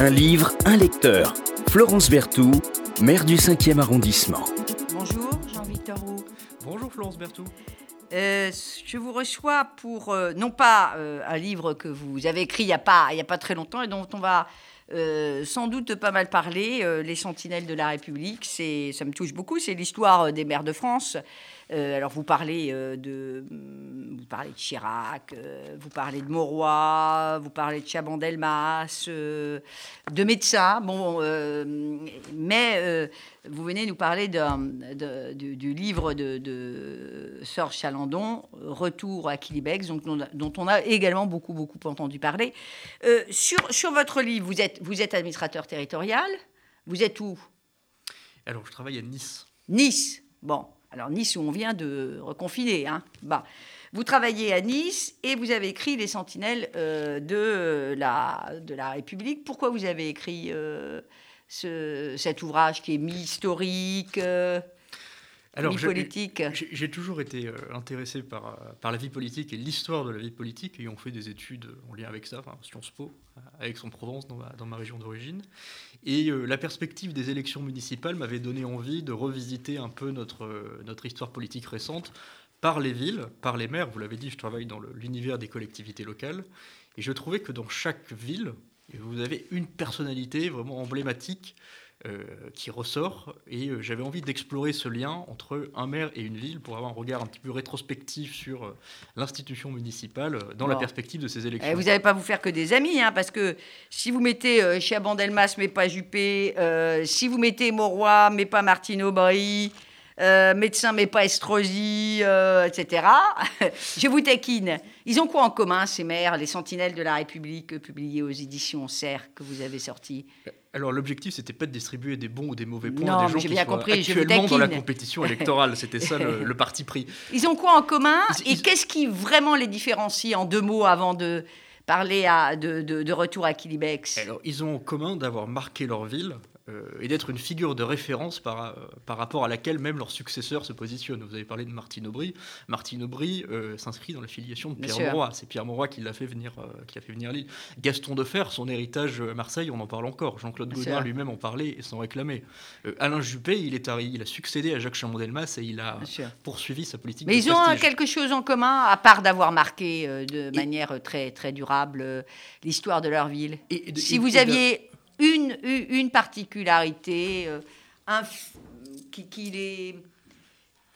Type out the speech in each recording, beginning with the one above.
Un livre, un lecteur. Florence Berthoud, maire du 5e arrondissement. Bonjour, Jean-Victor Roux. Bonjour Florence Berthoud. Euh, je vous reçois pour, euh, non pas euh, un livre que vous avez écrit il n'y a, pas, il y a pas très longtemps et dont on va sans doute pas mal parler, Les Sentinelles de la République, ça me touche beaucoup, c'est l'histoire des maires de France. Euh, alors vous parlez euh, de vous parlez de Chirac, euh, vous parlez de Mauroy, vous parlez de Chabandelmas, de médecins. Bon, mais vous venez nous parler du, livre de, de Serge Chalandon, Retour à Quilibex, donc, dont on a également beaucoup beaucoup entendu parler. sur, sur votre livre, vous êtes vous êtes administrateur territorial. Vous êtes où? Alors je travaille à Nice. Nice. Bon, alors Nice où on vient de reconfiner. Hein. Bah, vous travaillez à Nice et vous avez écrit Les Sentinelles euh, de, la, République. Pourquoi vous avez écrit euh, ce, cet ouvrage qui est mi-historique euh, alors, politique J'ai toujours été intéressé par, par la vie politique et l'histoire de la vie politique, ayant fait des études en lien avec ça, enfin, Sciences Po, avec son provence dans ma, dans ma région d'origine. Et euh, la perspective des élections municipales m'avait donné envie de revisiter un peu notre, euh, notre histoire politique récente par les villes, par les maires. Vous l'avez dit, je travaille dans l'univers des collectivités locales. Et je trouvais que dans chaque ville, vous avez une personnalité vraiment emblématique euh, qui ressort. Et euh, j'avais envie d'explorer ce lien entre un maire et une ville pour avoir un regard un petit peu rétrospectif sur euh, l'institution municipale dans la perspective de ces eh, élections. vous n'allez pas vous faire que des amis, hein, parce que si vous mettez chez Abandelmas mais pas Juppé, si vous mettez Mauroy mais pas Martine Aubry, médecin mais pas Estrosi, etc. Je vous taquine. Ils ont quoi en commun, ces maires, les sentinelles de la République, publiés aux éditions Serre, que vous avez sortis alors l'objectif, c'était pas de distribuer des bons ou des mauvais points à des gens qui bien sont compris, actuellement dans la compétition électorale. C'était ça le, parti pris. Ils ont quoi en commun? Et qu'est-ce qui vraiment les différencie en deux mots avant de parler à, de, de, retour à Kilibex Alors, ils ont en commun d'avoir marqué leur ville euh, et d'être une figure de référence par, euh, par rapport à laquelle même leurs successeurs se positionnent. Vous avez parlé de Martine Aubry. Martine Aubry euh, s'inscrit dans la filiation de Pierre Mauroy. C'est Pierre Mauroy qui l'a fait venir, qui a fait venir Lille. Gaston Defer, son héritage à Marseille, on en parle encore. Jean-Claude Gaudin lui-même en parlait et s'en réclamait. Alain Juppé, il est il a succédé à Jacques Chamondelmas et il a poursuivi sa politique. Mais ils ont quelque chose en commun, à part d'avoir marqué de manière très très durable l'histoire de leur ville. Et, si vous aviez une, une particularité euh, qui, qui, les,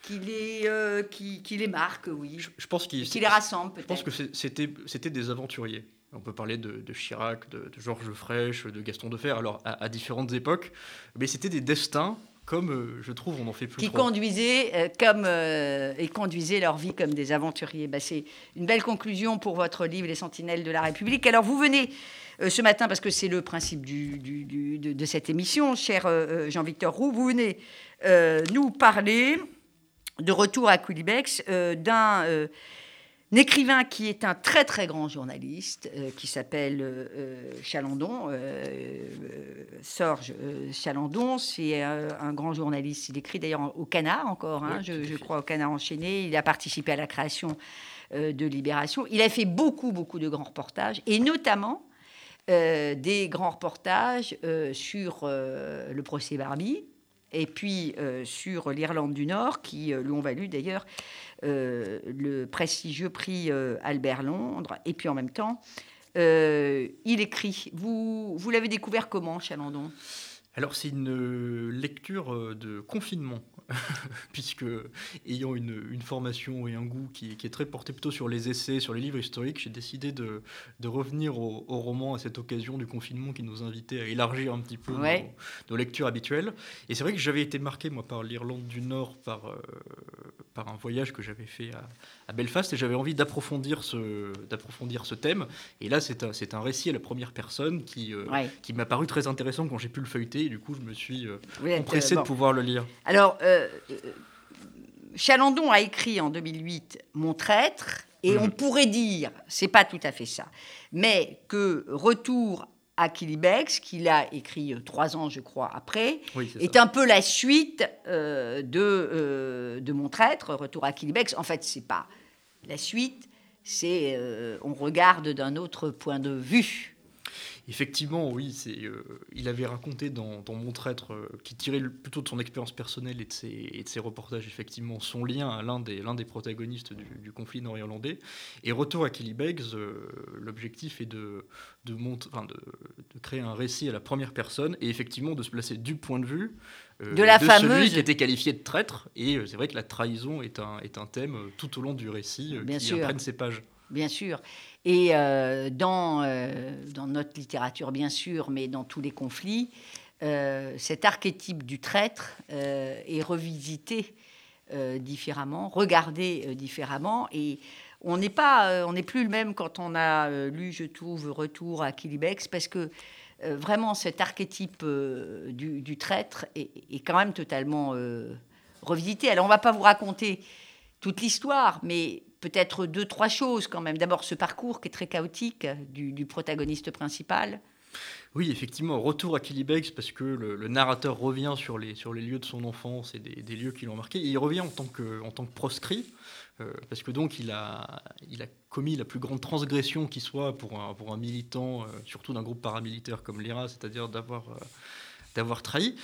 qui, les, euh, qui, qui, les marque, oui. Je, pense qui les rassemble, peut-être. Je pense que c'était des aventuriers. On peut parler de, Chirac, de, Georges Frêche, de Gaston Defer, alors à, différentes époques, mais c'était des destins comme euh, je trouve on en fait plus qui conduisaient comme et conduisaient leur vie comme des aventuriers. Bah, c'est une belle conclusion pour votre livre Les Sentinelles de la République. Alors vous venez ce matin, parce que c'est le principe de, cette émission, cher euh, euh, Jean-Victor Roux, vous venez nous parler de retour à Coulibex d'un écrivain qui est un très très grand journaliste, qui s'appelle Chalandon, Sorge Chalandon, c'est un, grand journaliste. Il écrit d'ailleurs au Canard encore, hein, je, je, crois au Canard enchaîné. Il a participé à la création de Libération. Il a fait beaucoup beaucoup de grands reportages, et notamment euh, des grands reportages euh, sur euh, le procès Barbie et puis sur l'Irlande du Nord, qui lui ont valu d'ailleurs le prestigieux prix Albert Londres. Et puis en même temps, il écrit. Vous, vous l'avez découvert comment, Chalandon? Alors c'est une lecture de confinement. puisque ayant une, formation et un goût qui, est très porté plutôt sur les essais, sur les livres historiques, j'ai décidé de, revenir au, roman à cette occasion du confinement qui nous invitait à élargir un petit peu nos, lectures habituelles. Et c'est vrai que j'avais été marqué, moi, par l'Irlande du Nord, par, euh, par un voyage que j'avais fait à, Belfast, et j'avais envie d'approfondir ce, d'approfondir ce thème. Et là, c'est un, c'est un récit à la première personne qui, euh, qui m'a paru très intéressant quand j'ai pu le feuilleter, et du coup, je me suis euh, empressé de pouvoir le lire. Alors, euh, Chalandon a écrit en 2008 Mon traître, et on mhm. pourrait dire, c'est pas tout à fait ça, mais que Retour à Kilibex, qu'il a écrit euh, trois ans, je crois, après, est, un peu la suite euh, de, de Mon traître, Retour à Kilibex. En fait, c'est pas la suite, c'est on regarde d'un autre point de vue. Effectivement, oui, c'est, il avait raconté dans, Mon traître, qui tirait plutôt de son expérience personnelle et de, ses, et de ses reportages, effectivement, son lien à l'un des, l'un des protagonistes du, conflit nord-irlandais. Et retour à Kelly Beggs, l'objectif est de, de, de, de, créer un récit à la première personne et effectivement de se placer du point de vue euh, de la fameuse celui qui était qualifié de traître. Et euh, c'est vrai que la trahison est un, est un thème euh, tout au long du récit Bien qui sûr. ces pages. Bien sûr. Et dans, dans notre littérature, bien sûr, mais dans tous les conflits, cet archétype du traître est revisité différemment, regardé différemment. Et on n'est pas, plus le même quand on a lu, je trouve, Retour à Kilibex, parce que euh, vraiment cet archétype euh, du, traître est, quand même totalement euh, revisité. Alors on ne va pas vous raconter toute l'histoire, mais peut-être deux, trois choses quand même. D'abord ce parcours qui est très chaotique du, protagoniste principal. Oui, effectivement, retour à Kilibex parce que le, narrateur revient sur les, sur les lieux de son enfance et des, lieux qui l'ont marqué. Il revient en tant que, en tant que proscrit. Euh, parce que donc il a, il a commis la plus grande transgression qui soit pour un, pour un militant, euh, surtout d'un groupe paramilitaire comme l'IRA, c'est-à-dire d'avoir euh, d'avoir trahi.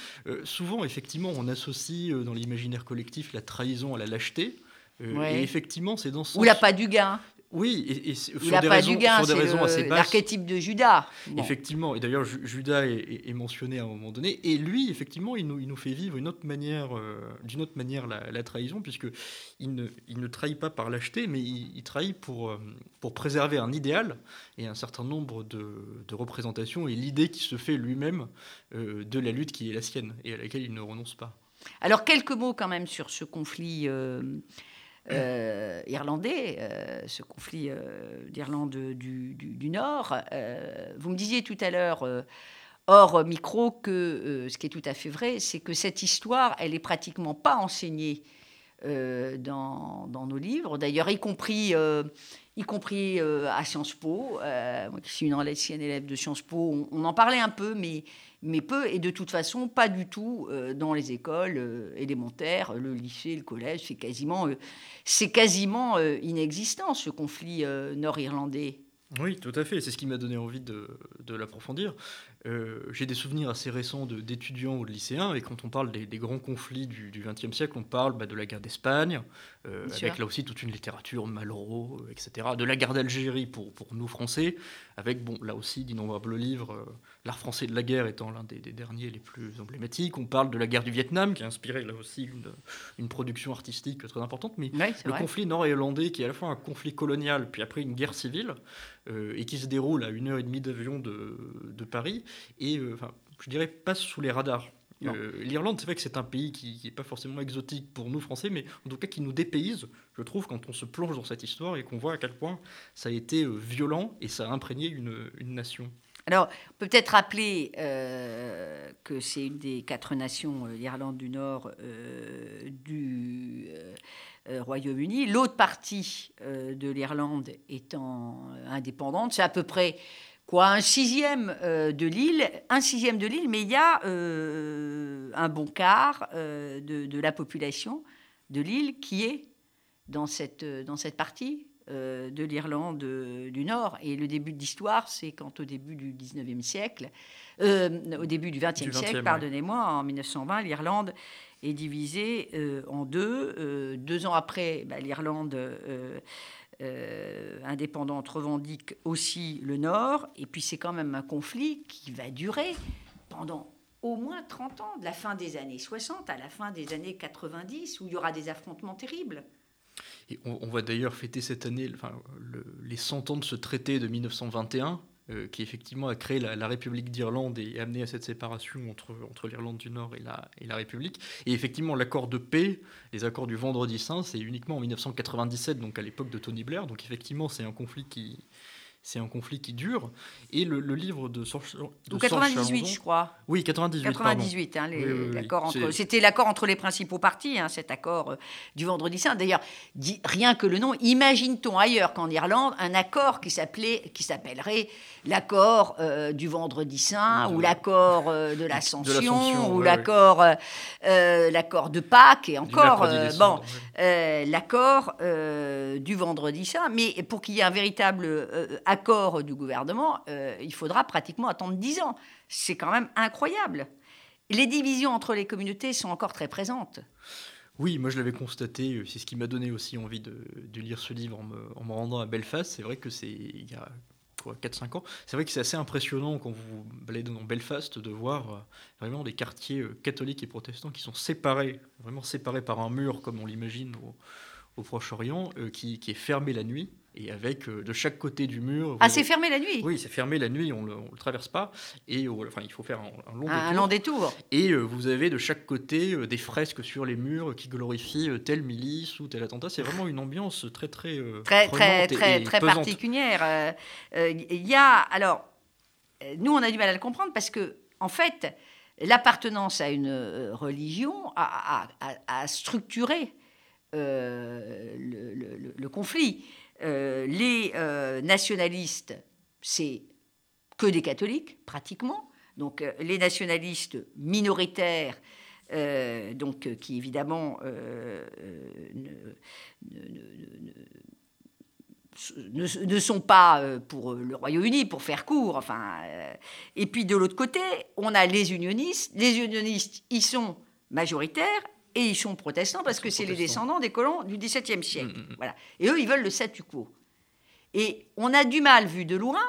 souvent, effectivement, on associe dans l'imaginaire collectif la trahison à la lâcheté. Et effectivement, c'est dans ce Ou la pas du gain. Oui, et, et sur des pas raisons, du gain, c'est l'archétype de Judas. Effectivement, et d'ailleurs Judas est, mentionné à un moment donné, et lui, effectivement, il nous, il nous fait vivre une autre manière, euh, d'une autre manière la, trahison, puisque il ne, il ne, trahit pas par lâcheté, mais il, trahit pour, euh, pour préserver un idéal et un certain nombre de, de représentations et l'idée qui se fait lui-même euh, de la lutte qui est la sienne et à laquelle il ne renonce pas. Alors quelques mots quand même sur ce conflit euh, irlandais, euh, ce conflit euh, d'Irlande du, du, Nord. vous me disiez tout à l'heure, hors micro, que ce qui est tout à fait vrai, c'est que cette histoire, elle est pratiquement pas enseignée dans, dans, nos livres, d'ailleurs, y compris y compris à Sciences Po. moi qui suis une ancienne élève de Sciences Po, on, en parlait un peu, mais mais peu, et de toute façon, pas du tout euh, dans les écoles euh, élémentaires, le lycée, le collège, c'est quasiment, euh, c'est quasiment inexistant, ce conflit nord-irlandais. Oui, tout à fait, c'est ce qui m'a donné envie de, de l'approfondir. Euh, j'ai des souvenirs assez récents d'étudiants ou de lycéens, et quand on parle des, grands conflits du XXe siècle, on parle bah, de la guerre d'Espagne, euh, avec là aussi toute une littérature, Malraux, euh, etc. De la guerre d'Algérie pour, pour, nous Français, avec bon, là aussi d'innombrables livres, L'art français de la guerre étant l'un des, derniers les plus emblématiques. On parle de la guerre du Vietnam, qui a inspiré là aussi une, une production artistique très importante, mais le conflit nord-irlandais, qui est à la fois un conflit colonial, puis après une guerre civile, et qui se déroule à une heure et demie d'avion de, de Paris, et euh, enfin, je dirais pas sous les radars. Euh, L'Irlande, c'est vrai que c'est un pays qui n'est pas forcément exotique pour nous Français, mais en tout cas qui nous dépayse, je trouve, quand on se plonge dans cette histoire et qu'on voit à quel point ça a été euh, violent et ça a imprégné une, une nation. Alors, on peut peut-être rappeler que c'est une des quatre nations, l'Irlande du Nord, du Royaume-Uni. L'autre partie de l'Irlande étant indépendante, c'est à peu près quoi, un sixième euh, de l'île, un sixième de l'île, mais il y a euh, un bon quart euh, de, la population de l'île qui est dans cette, dans cette partie de l'Irlande du Nord. Et le début de l'histoire, c'est quand au début du 19e siècle, au début du 20e siècle, pardonnez-moi, en 1920, l'Irlande est divisée en deux. deux ans après, bah, l'Irlande euh, indépendante revendique aussi le Nord, et puis c'est quand même un conflit qui va durer pendant au moins 30 ans, de la fin des années 60 à la fin des années 90, où il y aura des affrontements terribles. Et on, va d'ailleurs fêter cette année les 100 ans de ce traité de 1921, euh, qui effectivement a créé la, République d'Irlande et amené à cette séparation entre, l'Irlande du Nord et la, et la République. Et effectivement, l'accord de paix, les accords du Vendredi Saint, c'est uniquement en 1997, donc à l'époque de Tony Blair. Donc effectivement, c'est un conflit qui, c'est un conflit qui dure. Et le, livre de, Sorge, de 98, je crois. Oui, 98. 98, hein, c'était l'accord entre les principaux partis, hein, cet accord euh, du Vendredi Saint. D'ailleurs, rien que le nom, imagine-t-on ailleurs qu'en Irlande un accord qui s'appelait, qui s'appellerait l'accord euh, du Vendredi Saint ou l'accord euh, de l'Ascension ou l'accord, l'accord de Pâques et encore, bon, l'accord du Vendredi Saint. Mais pour qu'il y ait un véritable accord du gouvernement, il faudra pratiquement attendre dix ans. C'est quand même incroyable. Les divisions entre les communautés sont encore très présentes. Oui, moi je l'avais constaté, c'est ce qui m'a donné aussi envie de, lire ce livre en me, en me rendant à Belfast. C'est vrai que c'est il y a 4-5 ans. C'est vrai que c'est assez impressionnant quand vous baladez dans Belfast de voir euh, vraiment des quartiers euh, catholiques et protestants qui sont séparés, vraiment séparés par un mur comme on l'imagine au, Proche-Orient, euh, qui, est fermé la nuit et avec euh, de chaque côté du mur. Ah, c'est fermé la nuit? Oui, c'est fermé la nuit, on ne le, traverse pas. Et enfin, il faut faire un, long détour. Un long détour. Et euh, vous avez de chaque côté euh, des fresques sur les murs qui glorifient telle milice ou tel attentat. C'est vraiment une ambiance très, très. très, très, très, très particulière. Il y a. Alors, nous, on a du mal à le comprendre parce que, en fait, l'appartenance à une religion a, structuré le, le, conflit. Euh, les euh, nationalistes, c'est que des catholiques, pratiquement. Donc euh, les nationalistes minoritaires, donc qui évidemment ne, sont pas pour le Royaume-Uni, pour faire court. Enfin, et puis de l'autre côté, on a les unionistes. Les unionistes, ils sont majoritaires et ils sont protestants parce que c'est les descendants des colons du XVIIe siècle. Mm, mm, mm. Voilà. Et eux, ils veulent le statu quo. Et on a du mal, vu de loin,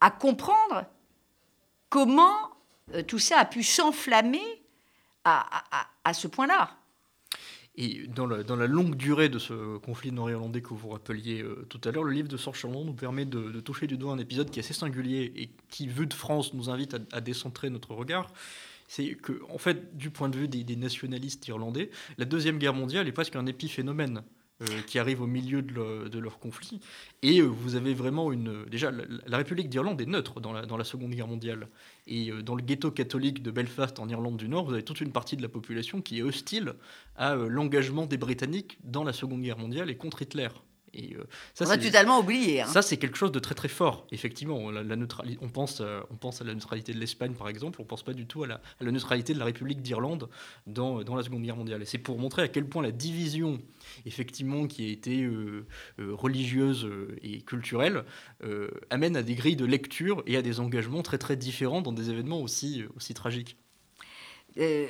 à comprendre comment euh, tout ça a pu s'enflammer à, ce point-là. Et dans la, dans la, longue durée de ce conflit nord-irlandais que vous rappeliez euh, tout à l'heure, le livre de Sir Charlon nous permet de, toucher du doigt un épisode qui est assez singulier et qui, vu de France, nous invite à, à décentrer notre regard c'est que, en fait, du point de vue des, nationalistes irlandais, la Deuxième Guerre mondiale est presque un épiphénomène. Euh, qui arrive au milieu de, leur conflit. Et euh, vous avez vraiment une... Déjà, la, République d'Irlande est neutre dans la, Seconde Guerre mondiale. Et euh, dans le ghetto catholique de Belfast, en Irlande du Nord, vous avez toute une partie de la population qui est hostile à l'engagement des Britanniques dans la Seconde Guerre mondiale et contre Hitler. Et, euh, ça, on a totalement oublié. Hein. Ça, c'est quelque chose de très très fort, effectivement. La, on, pense, euh, on pense à la neutralité de l'Espagne, par exemple, on ne pense pas du tout à la, neutralité de la République d'Irlande dans, dans, la Seconde Guerre mondiale. Et c'est pour montrer à quel point la division, effectivement, qui a été euh, religieuse et culturelle, amène à des grilles de lecture et à des engagements très très différents dans des événements aussi, aussi tragiques.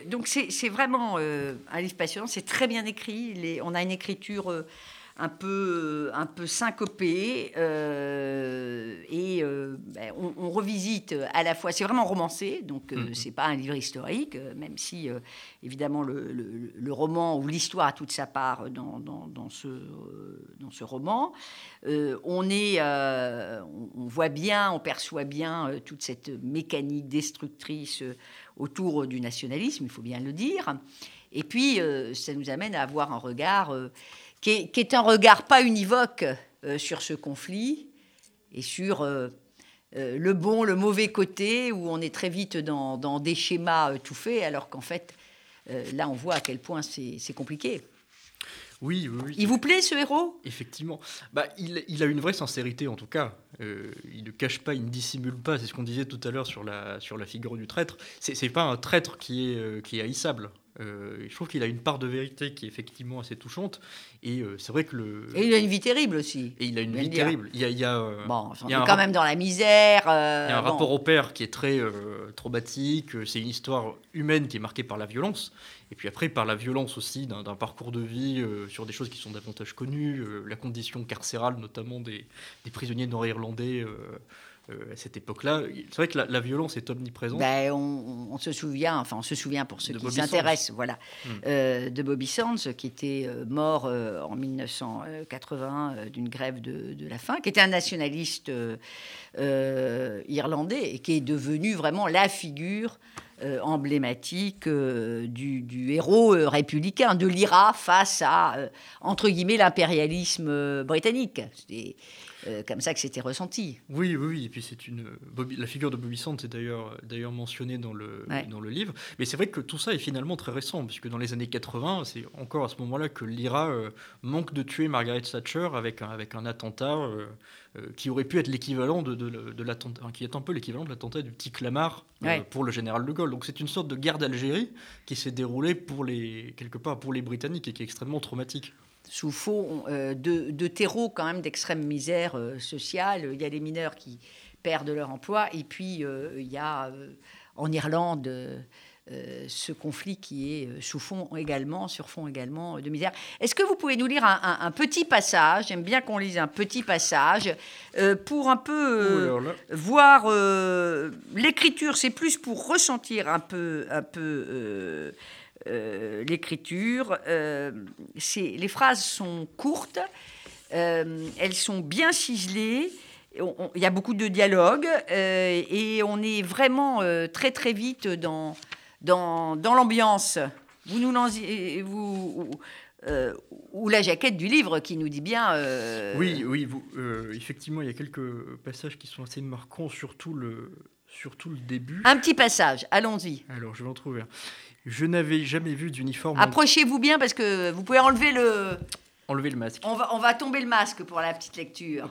donc c'est vraiment un livre passionnant, c'est très bien écrit, les, on a une écriture un peu, un peu syncopé. Euh, et euh, ben, on, revisite à la fois. C'est vraiment romancé, donc euh, mm-hmm. c'est pas un livre historique, même si évidemment le, roman ou l'histoire a toute sa part dans, dans, ce, dans ce roman. on, est, on, voit bien, on perçoit bien toute cette mécanique destructrice autour du nationalisme, il faut bien le dire. Et puis, ça nous amène à avoir un regard qui est, un regard pas univoque euh, sur ce conflit et sur euh, euh, le bon, le mauvais côté, où on est très vite dans, des schémas tout faits, alors qu'en fait, là, on voit à quel point c'est compliqué. Oui, oui, Il vous plaît ce héros? Effectivement. Bah, il, a une vraie sincérité en tout cas. il ne cache pas, il ne dissimule pas. C'est ce qu'on disait tout à l'heure sur la, sur la figure du traître. C'est n'est pas un traître qui est, qui est haïssable. Euh, je trouve qu'il a une part de vérité qui est effectivement assez touchante. Et euh, c'est vrai que le. Et il a une vie terrible aussi. Et il a une vie terrible. Il y a, il y a, euh, bon, il y a quand même dans la misère. il y a un rapport au père qui est très traumatique. C'est une histoire humaine qui est marquée par la violence. Et puis après, par la violence aussi d'un parcours de vie sur des choses qui sont davantage connues, la condition carcérale notamment des, des prisonniers nord-irlandais euh, à cette époque-là. C'est vrai que la, violence est omniprésente. Ben, on, se souvient, enfin on se souvient pour ceux qui s'intéressent, voilà, hmm. euh, de Bobby Sands, qui était euh, mort en 1980 d'une grève de, la faim, qui était un nationaliste irlandais et qui est devenu vraiment la figure emblématique du, du, héros républicain, de l'IRA face à, entre guillemets, l'impérialisme britannique. Euh, comme ça que c'était ressenti. Oui, oui, oui. Et puis c'est une la figure de Bobby Sands est d'ailleurs d'ailleurs mentionnée dans le dans le livre. Mais c'est vrai que tout ça est finalement très récent, puisque dans les années 80, c'est encore à ce moment-là que l'IRA euh, manque de tuer Margaret Thatcher avec un avec un attentat. Euh, qui aurait pu être l'équivalent de, de, l'attentat, qui est un peu l'équivalent de l'attentat du petit Clamart pour le général de Gaulle. Donc c'est une sorte de guerre d'Algérie qui s'est déroulée pour les quelque part pour les Britanniques et qui est extrêmement traumatique. Sous fond de, de, terreau quand même d'extrême misère sociale. Il y a les mineurs qui perdent leur emploi et puis il y a en Irlande euh, ce conflit qui est euh, sous fond également, sur fond également de misère. Est-ce que vous pouvez nous lire un, petit passage J'aime bien qu'on lise un petit passage euh, pour un peu oh voir l'écriture. C'est plus pour ressentir un peu, un peu l'écriture. les phrases sont courtes, elles sont bien ciselées. Il y a beaucoup de dialogue et on est vraiment très très vite dans dans, dans l'ambiance. Vous nous vous, euh, ou la jaquette du livre qui nous dit bien. Euh, oui, oui, vous, euh, effectivement, il y a quelques passages qui sont assez marquants, surtout le, surtout le début. Un petit passage, allons-y. Alors, je vais en trouver un. Je n'avais jamais vu d'uniforme. Approchez-vous bien parce que vous pouvez enlever le. Enlever le masque. On va, on va tomber le masque pour la petite lecture.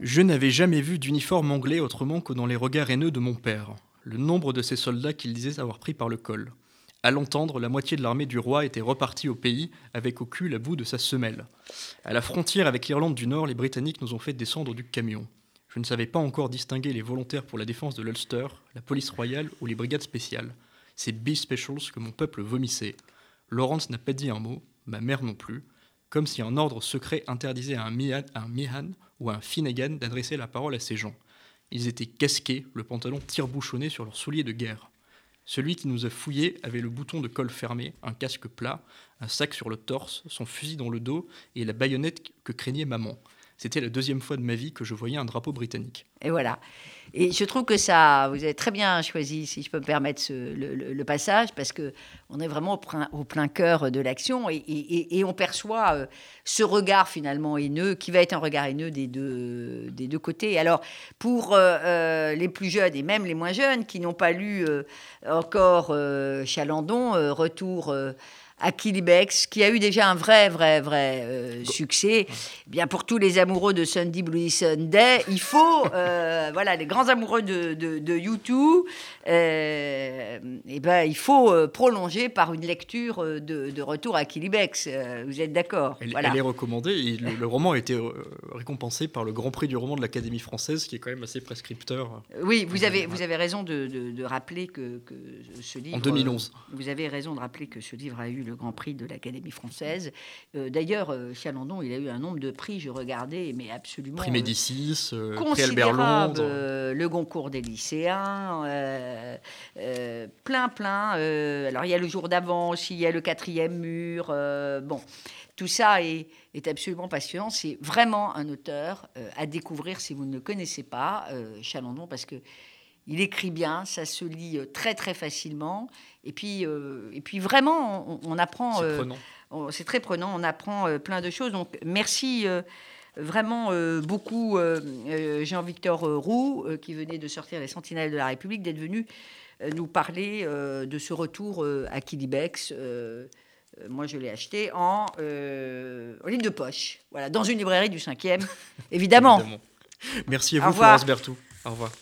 Je n'avais jamais vu d'uniforme anglais autrement que dans les regards haineux de mon père le nombre de ces soldats qu'il disait avoir pris par le col. À l'entendre, la moitié de l'armée du roi était repartie au pays avec au cul la bout de sa semelle. À la frontière avec l'Irlande du Nord, les Britanniques nous ont fait descendre du camion. Je ne savais pas encore distinguer les volontaires pour la défense de l'Ulster, la police royale ou les brigades spéciales. Ces B-specials que mon peuple vomissait. Lawrence n'a pas dit un mot, ma mère non plus, comme si un ordre secret interdisait à un Mihan ou à un Finnegan d'adresser la parole à ces gens. Ils étaient casqués, le pantalon tire-bouchonné sur leurs souliers de guerre. Celui qui nous a fouillés avait le bouton de col fermé, un casque plat, un sac sur le torse, son fusil dans le dos et la baïonnette que craignait maman. C'était la deuxième fois de ma vie que je voyais un drapeau britannique. Et voilà. Et je trouve que ça, vous avez très bien choisi, si je peux me permettre, le, passage, parce que on est vraiment au, plein, cœur de l'action et, on perçoit euh, ce regard finalement haineux, qui va être un regard haineux des deux, côtés. Alors, pour euh, euh, les plus jeunes et même les moins jeunes qui n'ont pas lu encore Chalandon, Retour à Kilibex, qui a eu déjà un vrai, vrai, vrai euh, succès. Eh bien pour tous les amoureux de Sunday Blue Sunday, il faut, euh, voilà, les grands amoureux de, de, de YouTube, euh, eh ben, il faut prolonger par une lecture de, de Retour à Kilibex. vous êtes d'accord? Elle, est recommandée et le, roman a été récompensé par le Grand Prix du roman de l'Académie française, qui est quand même assez prescripteur. Oui, vous avez, vous avez raison de, de rappeler que, que, ce livre. En 2011. Vous avez raison de rappeler que ce livre a eu le le Grand Prix de l'Académie française. Euh, d'ailleurs, euh, Chalandon, il a eu un nombre de prix, je regardais, mais absolument. Prix Médicis, euh, prix Albert Londres. le Goncourt des lycéens, plein, plein. alors, il y a le jour d'avant aussi, il y a le quatrième mur. bon, tout ça est, est absolument passionnant. C'est vraiment un auteur à découvrir si vous ne le connaissez pas, Chalandon, parce que il écrit bien, ça se lit très très facilement. Et puis, euh, et puis vraiment, on, apprend. C'est euh, C'est très prenant, on apprend euh, plein de choses. Donc merci vraiment beaucoup Jean-Victor Roux, qui venait de sortir Les Sentinelles de la République, d'être venu nous parler de ce retour à Kilibex. moi, je l'ai acheté en, en, livre de poche, voilà, dans une librairie du 5e, évidemment. évidemment. Merci à vous, Florence Berthoud. Au revoir.